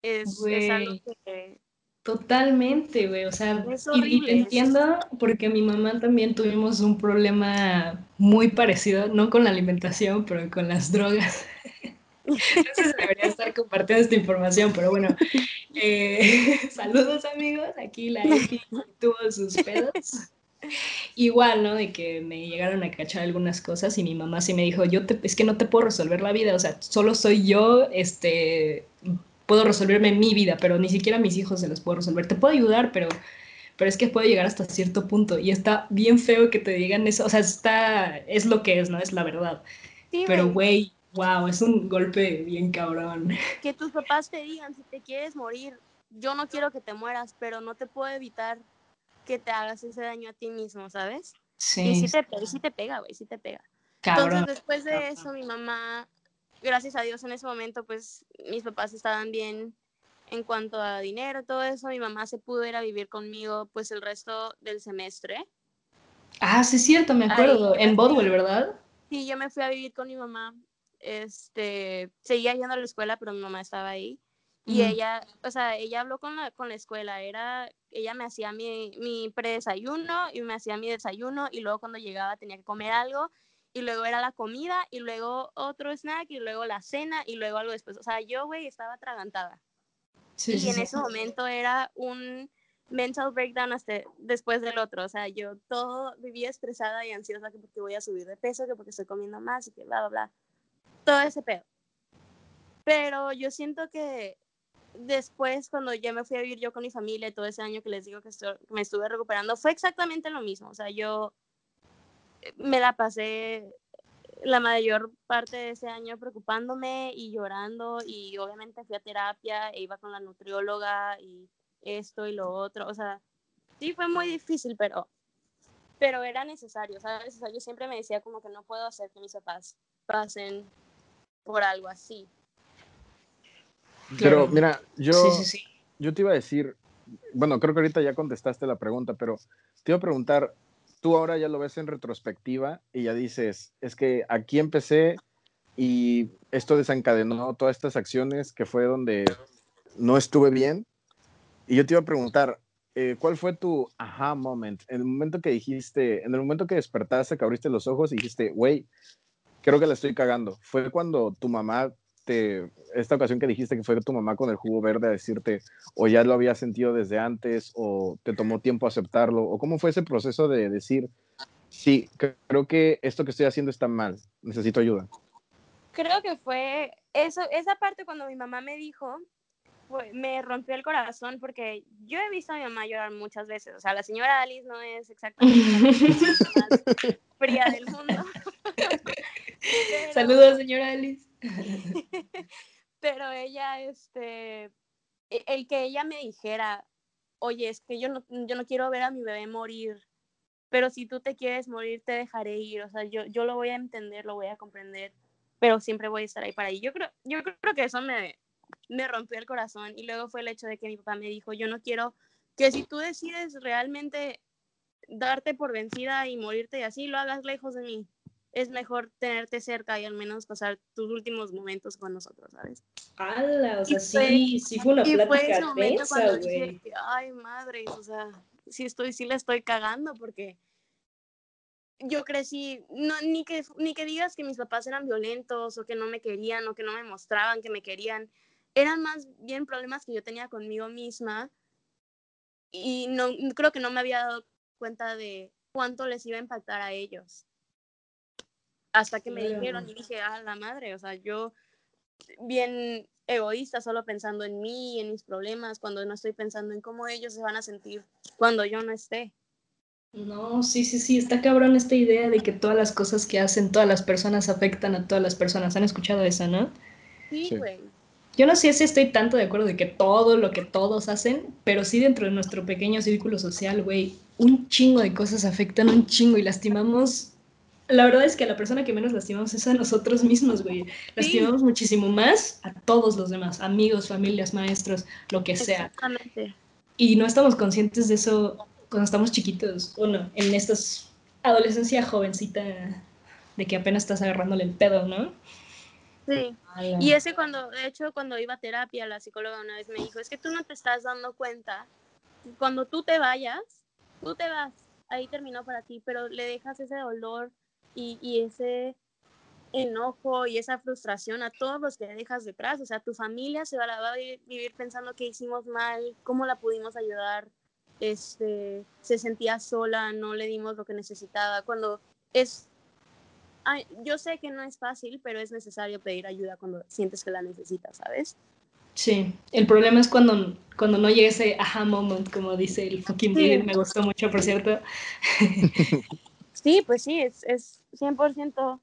Es, es algo que Totalmente, güey, o sea, y, te entiendo porque mi mamá también tuvimos un problema muy parecido, no con la alimentación, pero con las drogas. [laughs] Entonces debería estar compartiendo esta información, pero bueno, eh, [laughs] saludos amigos, aquí la X tuvo sus pedos. Igual, ¿no? De que me llegaron a cachar algunas cosas y mi mamá sí me dijo, yo te, es que no te puedo resolver la vida, o sea, solo soy yo, este, puedo resolverme mi vida, pero ni siquiera a mis hijos se los puedo resolver. Te puedo ayudar, pero, pero es que puede llegar hasta cierto punto y está bien feo que te digan eso, o sea, está, es lo que es, ¿no? Es la verdad. pero, güey, wow, es un golpe bien cabrón. Que tus papás te digan, si te quieres morir, yo no quiero que te mueras, pero no te puedo evitar que te hagas ese daño a ti mismo, ¿sabes? Sí. Y sí te, sí te pega, güey, sí te pega. Entonces, después de eso, mi mamá, gracias a Dios en ese momento, pues mis papás estaban bien en cuanto a dinero, todo eso. Mi mamá se pudo ir a vivir conmigo, pues el resto del semestre. Ah, sí, es cierto, me acuerdo. en Bodwell, ¿verdad? Sí, yo me fui a vivir con mi mamá. Este, seguía yendo a la escuela, pero mi mamá estaba ahí. Y ella, o sea, ella habló con la, con la escuela, era, ella me hacía mi, mi predesayuno y me hacía mi desayuno y luego cuando llegaba tenía que comer algo y luego era la comida y luego otro snack y luego la cena y luego algo después. O sea, yo, güey, estaba atragantada. Sí, y en ese momento era un mental breakdown hasta después del otro. O sea, yo todo vivía estresada y ansiosa que porque voy a subir de peso, que porque estoy comiendo más y que bla, bla, bla. Todo ese pedo. Pero yo siento que después, cuando ya me fui a vivir yo con mi familia todo ese año que les digo que, me estuve recuperando, fue exactamente lo mismo. O sea, yo me la pasé la mayor parte de ese año preocupándome y llorando y obviamente fui a terapia e iba con la nutrióloga y esto y lo otro. O sea, sí fue muy difícil, pero, pero era necesario, ¿sabes? O sea, yo siempre me decía como que no puedo hacer que mis papás pasen por algo así. Pero mira, yo, yo te iba a decir, bueno, creo que ahorita ya contestaste la pregunta, pero te iba a preguntar, tú ahora ya lo ves en retrospectiva y ya dices, es que aquí empecé y esto desencadenó todas estas acciones que fue donde no estuve bien. Y yo te iba a preguntar, eh, ¿cuál fue tu aha moment? En el momento que dijiste, en el momento que despertaste, que abriste los ojos y dijiste, güey, creo que la estoy cagando. Fue cuando tu mamá esta ocasión que dijiste que fue tu mamá con el jugo verde a decirte, o ya lo había sentido desde antes, o te tomó tiempo aceptarlo, o cómo fue ese proceso de decir, sí, creo que esto que estoy haciendo está mal, necesito ayuda? Creo que fue eso, esa parte cuando mi mamá me dijo, me rompió el corazón porque yo he visto a mi mamá llorar muchas veces. O sea, la señora Alice no es exactamente la [laughs] más fría del mundo. [laughs] [laughs] Saludos, señora Alice. [laughs] Pero ella, este, e, el que ella me dijera, oye, es que yo no, yo no quiero ver a mi bebé morir, pero si tú te quieres morir, te dejaré ir, o sea, yo, yo lo voy a entender, lo voy a comprender, pero siempre voy a estar ahí para ella. Yo creo, yo creo que eso me, me rompió el corazón y luego fue el hecho de que mi papá me dijo, yo no quiero que si tú decides realmente darte por vencida y morirte y así, lo hagas lejos de mí es mejor tenerte cerca y al menos pasar tus últimos momentos con nosotros, ¿sabes? ¡Hala! O sea, sí, sí fue una plática fue ese momento cuando dije, ay, madre, o sea, sí estoy, sí la estoy cagando porque yo crecí, no, ni, que, ni que digas que mis papás eran violentos o que no me querían o que no me mostraban que me querían, eran más bien problemas que yo tenía conmigo misma y no, creo que no me había dado cuenta de cuánto les iba a impactar a ellos hasta que me dijeron y dije, ah, la madre, o sea, yo bien egoísta, solo pensando en mí y en mis problemas, cuando no estoy pensando en cómo ellos se van a sentir cuando yo no esté. No, sí, sí, sí, está cabrón esta idea de que todas las cosas que hacen todas las personas afectan a todas las personas. ¿Han escuchado esa, no? Sí, güey. Yo no sé si estoy tanto de acuerdo de que todo lo que todos hacen, pero sí dentro de nuestro pequeño círculo social, güey, un chingo de cosas afectan un chingo y lastimamos la verdad es que a la persona que menos lastimamos es a nosotros mismos, güey. Lastimamos muchísimo más a todos los demás, amigos, familias, maestros, lo que sea. Exactamente. Y no estamos conscientes de eso cuando estamos chiquitos, o no, en esta adolescencia jovencita de que apenas estás agarrándole el pedo, ¿no? Sí. Y ese cuando, de hecho, cuando iba a terapia, la psicóloga una vez me dijo, es que tú no te estás dando cuenta, cuando tú te vayas, tú te vas, ahí terminó para ti, pero le dejas ese dolor y, ese enojo y esa frustración a todos los que dejas detrás. O sea, tu familia se va a vivir pensando que hicimos mal, cómo la pudimos ayudar, este, se sentía sola, no le dimos lo que necesitaba. Cuando es, yo sé que no es fácil, pero es necesario pedir ayuda cuando sientes que la necesitas, ¿sabes? Sí, el problema es cuando, cuando no llega ese aha moment, como dice el fucking sí. me gustó mucho, por cierto. [laughs] Sí, pues sí, es, es 100%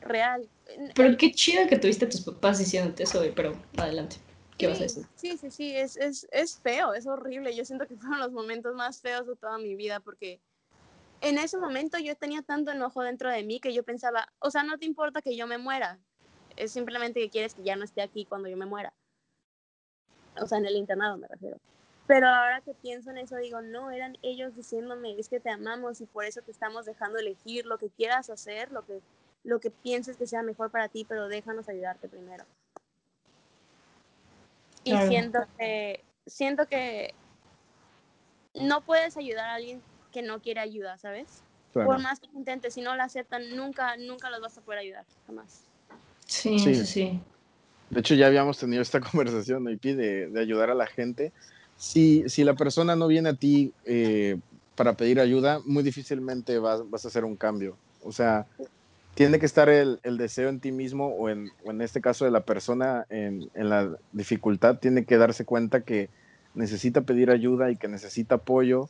real. Pero qué chido que tuviste a tus papás diciéndote eso, pero adelante. ¿Qué vas a decir? Sí, sí, sí, es, es, es feo, es horrible. Yo siento que [laughs] fueron los momentos más feos de toda mi vida porque en ese momento yo tenía tanto enojo dentro de mí que yo pensaba, o sea, no te importa que yo me muera, es simplemente que quieres que ya no esté aquí cuando yo me muera. O sea, en el internado me refiero. Pero ahora que pienso en eso, digo, no, eran ellos diciéndome, es que te amamos y por eso te estamos dejando elegir lo que quieras hacer, lo que, lo que pienses que sea mejor para ti, pero déjanos ayudarte primero. Y siento que, siento que no puedes ayudar a alguien que no quiere ayuda, ¿sabes? Por más que intentes, si no la aceptan, nunca, nunca los vas a poder ayudar, jamás. Sí, sí, sí. De hecho, ya habíamos tenido esta [laughs] conversación, ¿no? de, de ayudar a la gente. Si, si la persona no viene a ti eh, para pedir ayuda, muy difícilmente vas, vas, a hacer un cambio. O sea, tiene que estar el, el deseo en ti mismo o en, o en, este caso de la persona en, en, la dificultad, tiene que darse cuenta que necesita pedir ayuda y que necesita apoyo,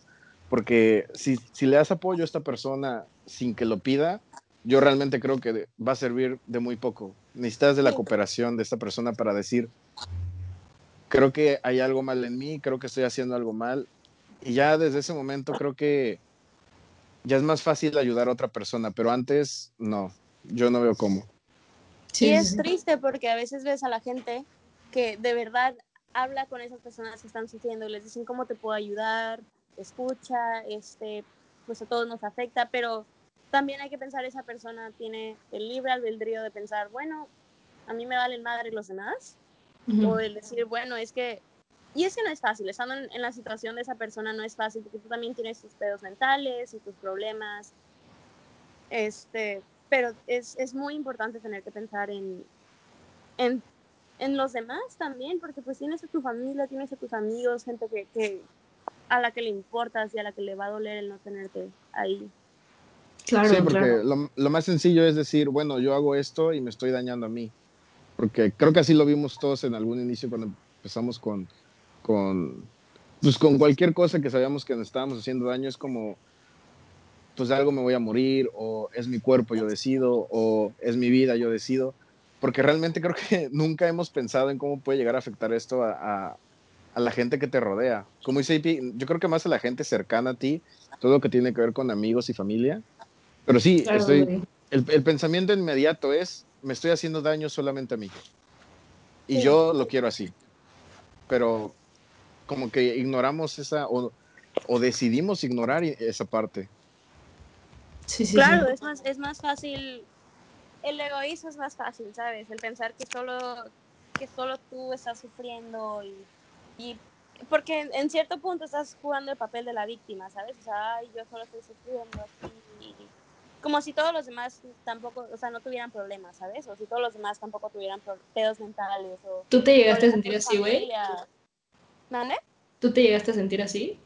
porque si, si le das apoyo a esta persona sin que lo pida, yo realmente creo que va a servir de muy poco. Necesitas de la cooperación de esta persona para decir, creo que hay algo mal en mí, creo que estoy haciendo algo mal. Y ya desde ese momento creo que ya es más fácil ayudar a otra persona, pero antes no, yo no veo cómo. Sí, es triste porque a veces ves a la gente que de verdad habla con esas personas que están sufriendo, les dicen cómo te puedo ayudar, escucha, este, pues a todos nos afecta, pero también hay que pensar esa persona tiene el libre albedrío de pensar, bueno, a mí me valen madre los demás, o el decir, bueno, es que, y es que no es fácil, estando en, la situación de esa persona no es fácil, porque tú también tienes tus pedos mentales y tus problemas, este, pero es, es muy importante tener que pensar en, en, en, los demás también, porque pues tienes a tu familia, tienes a tus amigos, gente que, que a la que le importas y a la que le va a doler el no tenerte ahí. Claro, sí, porque Lo, lo, más sencillo es decir, bueno, yo hago esto y me estoy dañando a mí. Porque creo que así lo vimos todos en algún inicio cuando empezamos con, con, pues con cualquier cosa que sabíamos que nos estábamos haciendo daño. Es como, pues de algo me voy a morir, o es mi cuerpo, yo decido, o es mi vida, yo decido. Porque realmente creo que [laughs] nunca hemos pensado en cómo puede llegar a afectar esto a, a, la gente que te rodea. Como dice Ipi, yo creo que más a la gente cercana a ti, todo lo que tiene que ver con amigos y familia pero sí, estoy, el, el, pensamiento inmediato es, me estoy haciendo daño solamente a mí. Y yo lo quiero así. Pero como que ignoramos esa, o, o decidimos ignorar esa parte. Sí, sí, claro, Es, más, es más fácil, el egoísmo es más fácil, ¿sabes? El pensar que solo, que solo tú estás sufriendo y, y porque en, cierto punto estás jugando el papel de la víctima, ¿sabes? O sea, ay, yo solo estoy sufriendo aquí como si todos los demás tampoco, o sea, no tuvieran problemas, ¿sabes? O si todos los demás tampoco tuvieran pedos mentales. O ¿Tú te llegaste a sentir así, güey? ¿Mande? ¿Tú te llegaste a sentir así?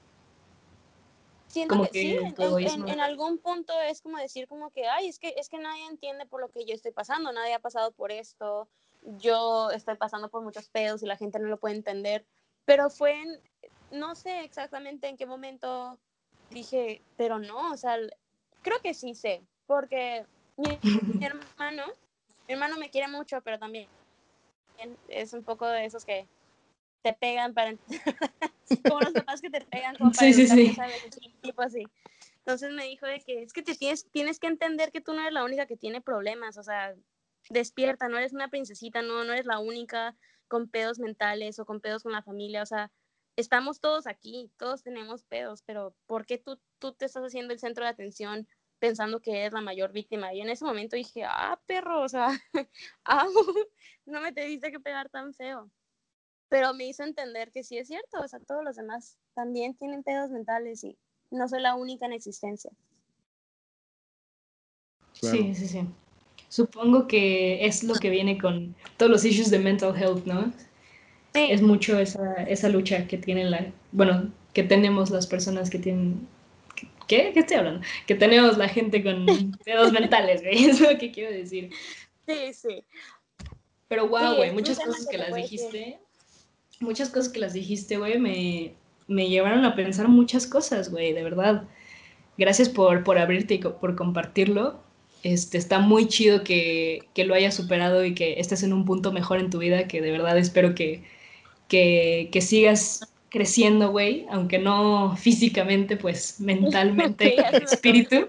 Siento como que, sí, en, en, algún punto es como decir como que, ay, es que, es que nadie entiende por lo que yo estoy pasando, nadie ha pasado por esto, yo estoy pasando por muchos pedos y la gente no lo puede entender, pero fue en, no sé exactamente en qué momento dije, pero no, o sea, creo que sí sé, porque mi, [laughs] hermano, mi hermano me quiere mucho, pero también es un poco de esos que te pegan para [laughs] como los papás que te pegan como para sí, sí, sí. tipo así. Entonces me dijo de que es que te tienes, tienes que entender que tú no eres la única que tiene problemas, o sea, despierta, no eres una princesita, no, no eres la única con pedos mentales o con pedos con la familia, o sea, estamos todos aquí, todos tenemos pedos, pero ¿por qué tú, tú te estás haciendo el centro de atención pensando que eres la mayor víctima? Y en ese momento dije, ah, perro, o sea, [laughs] [laughs] no me te diste que pegar tan feo. Pero me hizo entender que sí es cierto, o sea, todos los demás también tienen pedos mentales y no soy la única en existencia. Sí, sí, sí. Supongo que es lo que viene con todos los issues de mental health, ¿no? Es mucho esa, esa lucha que tienen la, bueno, que tenemos las personas que tienen ¿Qué? ¿Qué estoy hablando? Que tenemos la gente con pedos mentales, güey. Eso [laughs] es lo que quiero decir. Sí, sí. Pero wow, güey, muchas cosas que las dijiste. muchas cosas que las dijiste, güey, me, me llevaron a pensar muchas cosas, güey, de verdad. Gracias por, por abrirte y por compartirlo. Este, está muy chido que, que, lo hayas superado y que estés en un punto mejor en tu vida, que de verdad espero que, que, que sigas creciendo, güey, aunque no físicamente, pues [laughs] mentalmente, espíritu.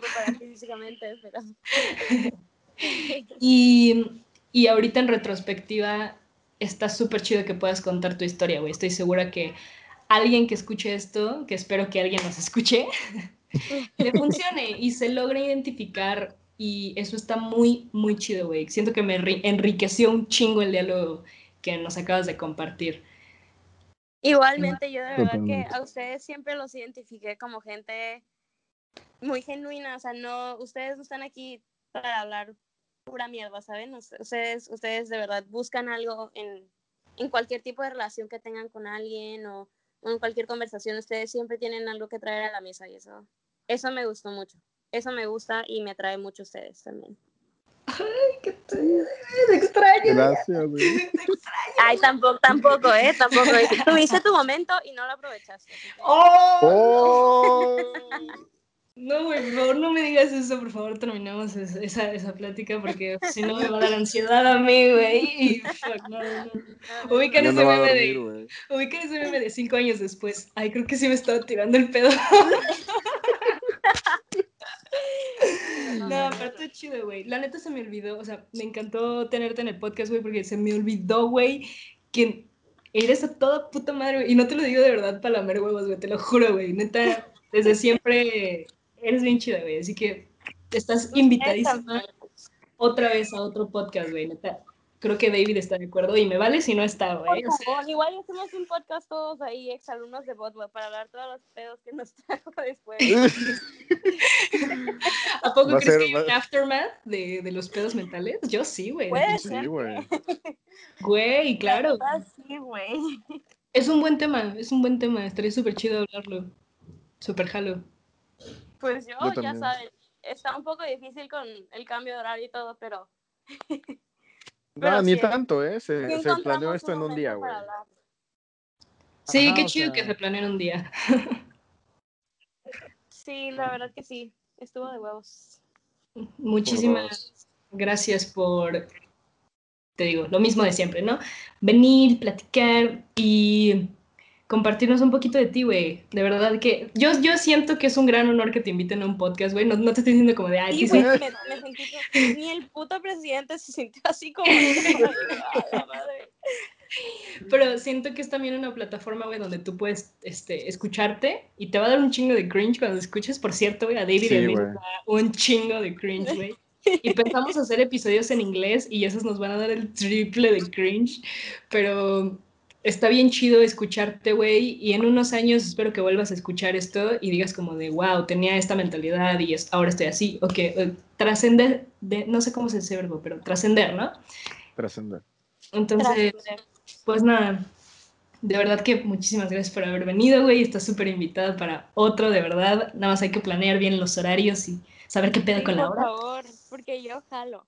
[laughs] y, y ahorita en retrospectiva está súper chido que puedas contar tu historia, güey. Estoy segura que alguien que escuche esto, que espero que alguien nos escuche, [laughs] le funcione y se logre identificar y eso está muy, muy chido, güey. Siento que me enriqueció un chingo el diálogo que nos acabas de compartir. Igualmente, yo de verdad que a ustedes siempre los identifiqué como gente muy genuina, o sea, no, ustedes no están aquí para hablar pura mierda, ¿saben? Ustedes, ustedes de verdad buscan algo en, en cualquier tipo de relación que tengan con alguien o, en cualquier conversación, ustedes siempre tienen algo que traer a la mesa y eso, eso me gustó mucho. Eso me gusta y me atrae mucho a ustedes también. Ay, qué te extraño. Gracias, güey. Ay, tampoco, tampoco, ¿eh? Tampoco. [laughs] Tuviste tu momento y no lo aprovechaste. ¡Oh! oh. No, güey, por favor, no me digas eso, por favor, terminamos esa, esa plática porque si no me va a dar ansiedad a mí, güey. no, no. Ubican ese meme de. Ubican ese meme de cinco años después. Ay, creo que sí me estaba tirando el pedo. [laughs] No, pero está chido, güey. La neta se me olvidó, o sea, me encantó tenerte en el podcast, güey, porque se me olvidó, güey, que eres a toda puta madre, güey. Y no te lo digo de verdad para lamer huevos, güey, te lo juro, güey. Neta, desde siempre eres bien chida, güey. Así que estás invitadísima otra vez a otro podcast, güey, neta creo que David está de acuerdo y me vale si no está, güey. O sea, igual hacemos un podcast todos ahí, exalumnos de Botwell, para hablar todos los pedos que nos [laughs] trajo después. [laughs] ¿A poco crees que hay un aftermath de, de, los pedos mentales? Yo sí, güey. Sí, güey. Güey, claro. Sí, güey. Es un buen tema, es un buen tema. Estaría súper chido hablarlo. Súper jalo. Pues yo, ya saben, está un poco difícil con el cambio de horario y todo, pero [laughs] no, ni tanto, ¿eh? Se, se planeó esto en un día, güey. Sí, qué chido que se planeó en un día. sí, la verdad que sí. Estuvo de huevos. Muchísimas gracias por, te digo, lo mismo de siempre, ¿no? Venir, platicar y compartirnos un poquito de ti, güey. De verdad que yo, yo siento que es un gran honor que te inviten a un podcast, güey. No, no te estoy diciendo como de, ay, sí, güey, me, me, sentí ni el puto presidente se sintió así como [laughs] madre. Pero siento que es también una plataforma, güey, donde tú puedes este, escucharte y te va a dar un chingo de cringe cuando escuches. Por cierto, güey, a David sí, un chingo de cringe, güey. [laughs] Y pensamos hacer episodios en inglés y esos nos van a dar el triple de cringe, pero está bien chido escucharte, güey, y en unos años espero que vuelvas a escuchar esto y digas como de, wow, tenía esta mentalidad y ahora estoy así, o que eh, trascender, no sé cómo se dice verbo, pero trascender, ¿no? Trascender. Entonces, pues nada, de verdad que muchísimas gracias por haber venido, güey, estás súper invitada para otro, de verdad, nada más hay que planear bien los horarios y saber qué pedo con la hora. Por favor, porque yo jalo.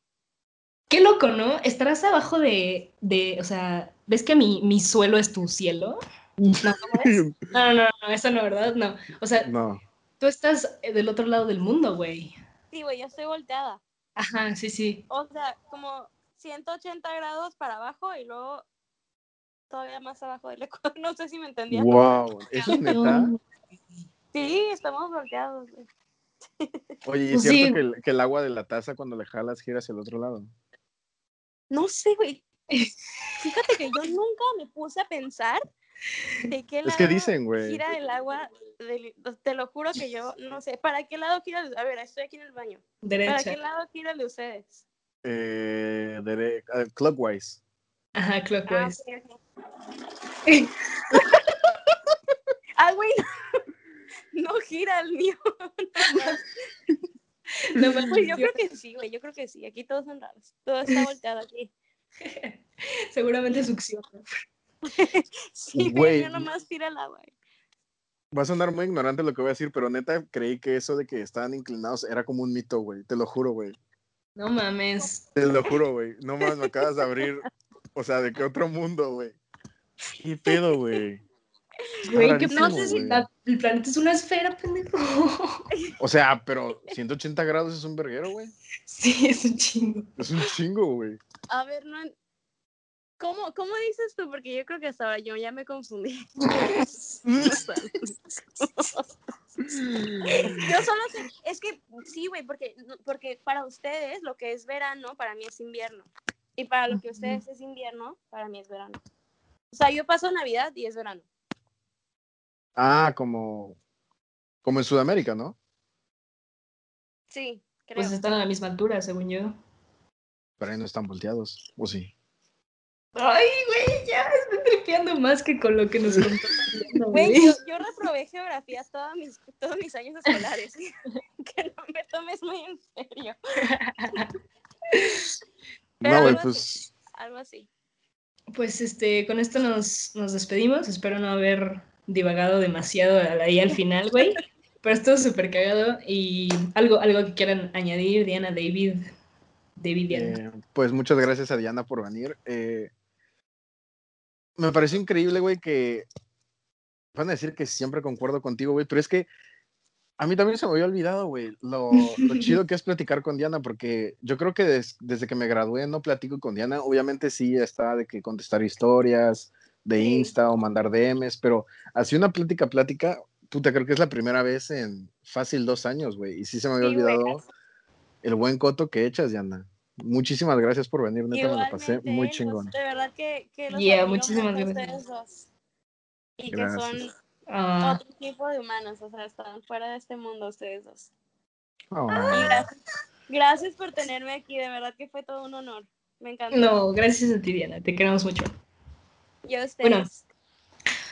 Qué loco, ¿no? Estarás abajo de, de o sea, ¿ves que mi, mi suelo es tu cielo? No, [laughs] no, no, no, eso no, ¿verdad? No. O sea, no. tú estás del otro lado del mundo, güey. Sí, güey, yo estoy volteada. Ajá, sí, sí. O sea, como 180 grados para abajo y luego todavía más abajo del ecuador. [laughs] No sé si me entendías. Wow, ¿eso es neta? Sí, estamos volteados. Oye, ¿y es pues cierto que, el, que, el, agua de la taza cuando le jalas gira hacia el otro lado? No sé, güey. [laughs] Fíjate que yo nunca me puse a pensar de qué lado es que dicen, güey. gira el agua. te lo juro que yo no sé. ¿Para qué lado gira? A ver, estoy aquí en el baño. Derecha. ¿Para qué lado gira el de ustedes? Eh, dere uh, clockwise. Ajá, clockwise. Ah, [laughs] güey. [laughs] no, gira el mío. No, [laughs] pues yo creo que sí, güey, yo creo que sí. Aquí todos son raros. Todo está volteado aquí. [laughs] Seguramente succiona. [laughs] sí, güey. Yo nomás tira el agua. Va a sonar muy ignorante lo que voy a decir, pero neta creí que eso de que estaban inclinados era como un mito, güey. Te lo juro, güey. No mames. Te lo juro, güey. No mames, me acabas de abrir. O sea, ¿de qué otro mundo, güey? ¿Qué pedo, güey? Güey, que no sé si el planeta es una esfera, pendejo. O sea, pero 180 grados es un verguero, güey. Sí, es un chingo. Es un chingo, güey. A ver, no. ¿Cómo, ¿Cómo dices tú? Porque yo creo que hasta ahora yo ya me confundí. [laughs] Yo solo sé, es que sí, güey, porque, porque para ustedes lo que es verano, para mí es invierno. Y para lo que ustedes es invierno, para mí es verano. O sea, yo paso Navidad y es verano. Ah, como, como en Sudamérica, ¿no? Sí, creo. Pues están a la misma altura, según yo. Pero ahí no están volteados, ¿o sí? Ay, güey, ya estoy tripeando más que con lo que nos contó. Güey, yo, yo, reprobé geografía todos mis, todos mis años escolares. [laughs] que no me tomes muy en serio. [laughs] no, güey, pues. algo así. Pues este, con esto nos, nos despedimos. Espero no haber divagado demasiado ahí al final, güey. Pero estuvo súper cagado. Y algo, algo que quieran añadir, Diana, David. David, Diana. Eh, pues muchas gracias a Diana por venir. Eh, me pareció increíble, güey, que van a decir que siempre concuerdo contigo, güey, pero es que a mí también se me había olvidado, güey, lo, [laughs] chido que es platicar con Diana, porque yo creo que desde que me gradué no platico con Diana. Obviamente sí está de que contestar historias de Insta o mandar DMs, pero así una plática, plática, puta, creo que es la primera vez en fácil dos años, güey, y sí se me había olvidado el buen coto que echas, Diana. Muchísimas gracias por venir, neta, me lo pasé muy chingón. de verdad que, que los yeah, muchísimas gracias. Y que son ah. otro tipo de humanos, o sea, están fuera de este mundo ustedes dos. Oh. Gracias, gracias, por tenerme aquí, de verdad que fue todo un honor. Me encantó. No, gracias a ti, Diana, te queremos mucho. Yo a ustedes. Bueno,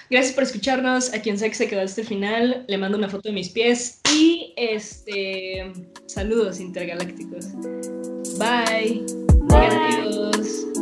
gracias por escucharnos. A quien sea que se quedó hasta el final, le mando una foto de mis pies y este saludos intergalácticos. Bye. Bye.